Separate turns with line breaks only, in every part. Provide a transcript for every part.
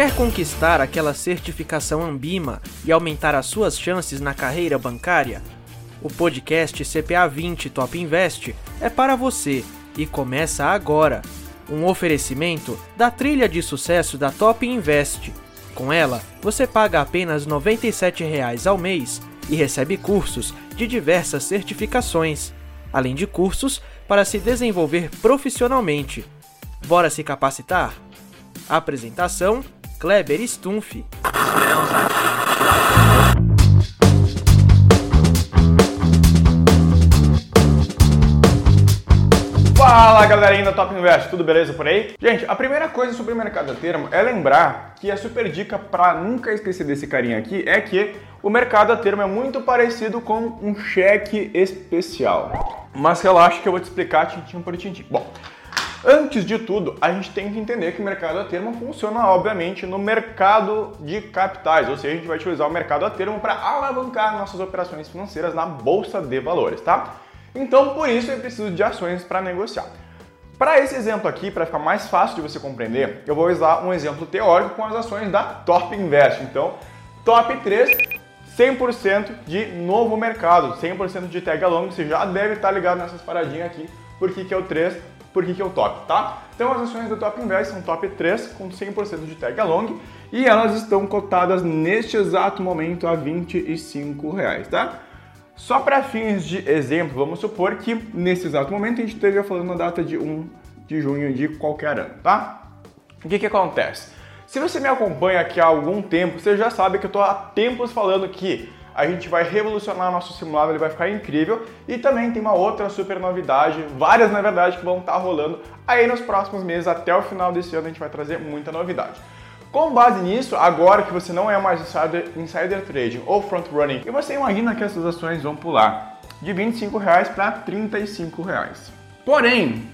Quer conquistar aquela certificação Ambima e aumentar as suas chances na carreira bancária? O podcast CPA 20 Top Invest é para você e começa agora. Um oferecimento da trilha de sucesso da Top Invest. Com ela, você paga apenas R$ 97,00 ao mês e recebe cursos de diversas certificações, além de cursos para se desenvolver profissionalmente. Bora se capacitar? Apresentação: Kleber Stumpf.
Fala galerinha da Top Invest, tudo beleza por aí? Gente, a primeira coisa sobre o mercado a termo é lembrar que a super dica para nunca esquecer desse carinha aqui é que o mercado a termo é muito parecido com um cheque especial. Mas relaxa que eu vou te explicar tintim por tintim. Bom, Antes de tudo, a gente tem que entender que o mercado a termo funciona, obviamente, no mercado de capitais, ou seja, a gente vai utilizar o mercado a termo para alavancar nossas operações financeiras na bolsa de valores, tá? Então, por isso, eu preciso de ações para negociar. Para esse exemplo aqui, para ficar mais fácil de você compreender, eu vou usar um exemplo teórico com as ações da Top Invest. Então, Top 3, 100% de novo mercado, 100% de tag along, você já deve estar ligado nessas paradinhas aqui, porque que é o 3 por que, que é o top, tá? Então as ações do Top Invest são top 3 com 100% de tag along e elas estão cotadas neste exato momento a 25 reais, tá? Só para fins de exemplo, vamos supor que nesse exato momento a gente esteja falando na data de 1 de junho de qualquer ano, tá? O que que acontece? Se você me acompanha aqui há algum tempo, você já sabe que eu estou há tempos falando que a gente vai revolucionar nosso simulado, ele vai ficar incrível. E também tem uma outra super novidade, várias na verdade, que vão estar rolando aí nos próximos meses, até o final desse ano a gente vai trazer muita novidade. Com base nisso, agora que você não é mais insider, insider trading ou front running, e você imagina que essas ações vão pular de 25 reais para 35 reais. Porém,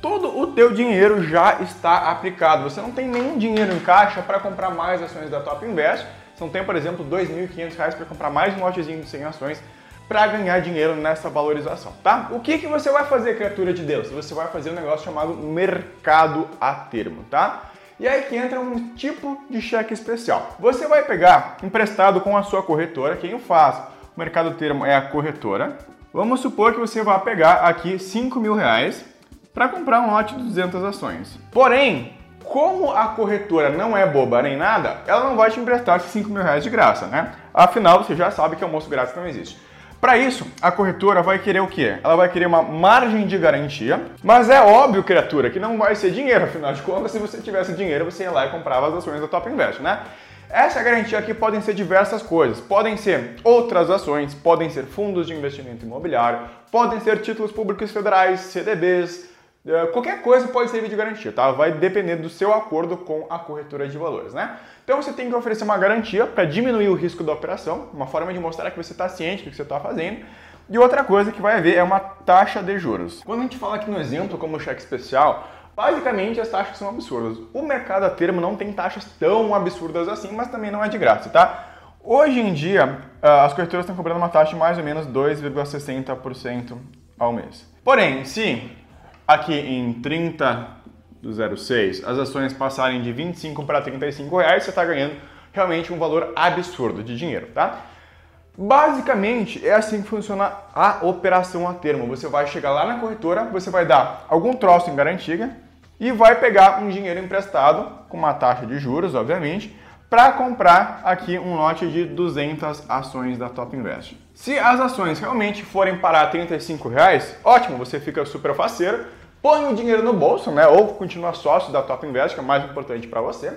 todo o teu dinheiro já está aplicado. Você não tem nenhum dinheiro em caixa para comprar mais ações da Top Invest não tem, por exemplo, R$ 2.500 para comprar mais um lotezinho de 100 ações para ganhar dinheiro nessa valorização, tá? O que, que você vai fazer, criatura de Deus? Você vai fazer um negócio chamado mercado a termo, tá? E aí que entra um tipo de cheque especial. Você vai pegar emprestado com a sua corretora, quem o faz? O mercado a termo é a corretora. Vamos supor que você vai pegar aqui 5 mil reais para comprar um lote de 200 ações. Porém, como a corretora não é boba nem nada, ela não vai te emprestar 5 mil reais de graça, né? Afinal, você já sabe que almoço grátis não existe. Para isso, a corretora vai querer o quê? Ela vai querer uma margem de garantia, mas é óbvio, criatura, que não vai ser dinheiro, afinal de contas, se você tivesse dinheiro, você ia lá e comprava as ações da Top Invest, né? Essa garantia aqui podem ser diversas coisas. Podem ser outras ações, podem ser fundos de investimento imobiliário, podem ser títulos públicos federais, CDBs, qualquer coisa pode servir de garantia, tá? Vai depender do seu acordo com a corretora de valores, né? Então você tem que oferecer uma garantia para diminuir o risco da operação, uma forma de mostrar que você está ciente do que você está fazendo. E outra coisa que vai haver é uma taxa de juros. Quando a gente fala aqui no exemplo como cheque especial, basicamente as taxas são absurdas. O mercado a termo não tem taxas tão absurdas assim, mas também não é de graça, tá? Hoje em dia, ah, as corretoras estão cobrando uma taxa de mais ou menos 2,60% ao mês. Porém, se aqui em 30 do 06 as ações passarem de 25 para 35 reais, você está ganhando realmente um valor absurdo de dinheiro, tá? Basicamente é assim que funciona a operação a termo. Você vai chegar lá na corretora, você vai dar algum troço em garantia e vai pegar um dinheiro emprestado com uma taxa de juros, obviamente, para comprar aqui um lote de 200 ações da Top Invest. Se as ações realmente forem parar 35 reais, ótimo, você fica super faceiro, põe o dinheiro no bolso, né? Ou continua sócio da Top Invest, que é mais importante para você.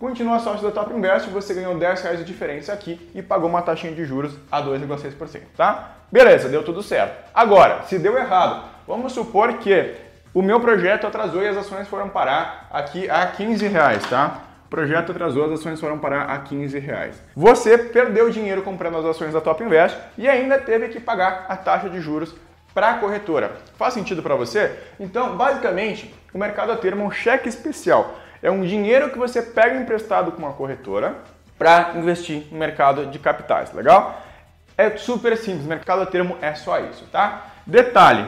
Continua sócio da Top Invest, você ganhou 10 reais de diferença aqui e pagou uma taxinha de juros a 2,6%, tá? Beleza, deu tudo certo. Agora, se deu errado, vamos supor que o meu projeto atrasou e as ações foram parar aqui a 15 reais, tá? O projeto atrasou, as ações foram parar a 15 reais. Você perdeu dinheiro comprando as ações da Top Invest e ainda teve que pagar a taxa de juros para a corretora. Faz sentido para você? Então, basicamente, o mercado a termo é um cheque especial. É um dinheiro que você pega emprestado com uma corretora para investir no mercado de capitais, legal? É super simples, mercado a termo é só isso, tá? Detalhe,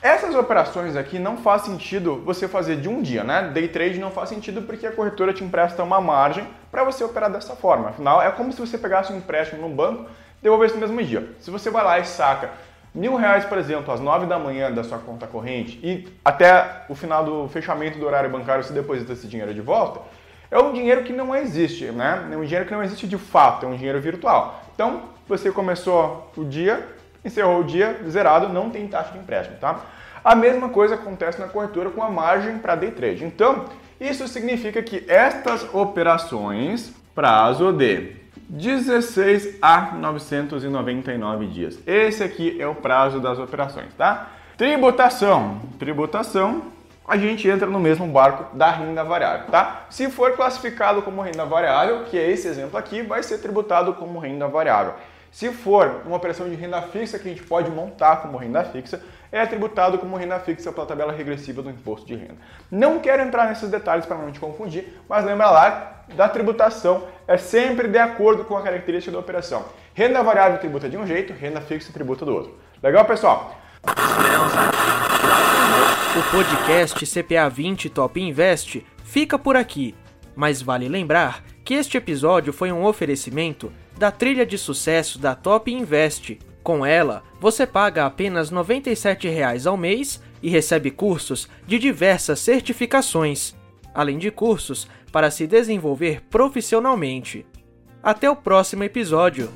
Essas operações aqui não faz sentido você fazer de um dia, né? Day trade não faz sentido porque a corretora te empresta uma margem para você operar dessa forma. Afinal, é como se você pegasse um empréstimo no banco e devolvesse no mesmo dia. Se você vai lá e saca mil reais, por exemplo, às nove da manhã da sua conta corrente e até o final do fechamento do horário bancário você deposita esse dinheiro de volta, é um dinheiro que não existe, né? É um dinheiro que não existe de fato, é um dinheiro virtual. Então, você começou o dia, encerrou o dia zerado, não tem taxa de empréstimo, tá? A mesma coisa acontece na corretora com a margem para day trade. Então, isso significa que estas operações, prazo de 16 a 999 dias. Esse aqui é o prazo das operações, tá? Tributação. Tributação, a gente entra no mesmo barco da renda variável, tá? Se for classificado como renda variável, que é esse exemplo aqui, vai ser tributado como renda variável. Se for uma operação de renda fixa que a gente pode montar como renda fixa, é tributado como renda fixa pela tabela regressiva do imposto de renda. Não quero entrar nesses detalhes para não te confundir, mas lembra lá da tributação é sempre de acordo com a característica da operação. Renda variável tributa de um jeito, renda fixa tributa do outro. Legal, pessoal?
O podcast CPA 20 Top Invest fica por aqui, mas vale lembrar que este episódio foi um oferecimento da trilha de sucesso da Top Invest. Com ela, você paga apenas R$ 97,00 ao mês e recebe cursos de diversas certificações, além de cursos para se desenvolver profissionalmente. Até o próximo episódio!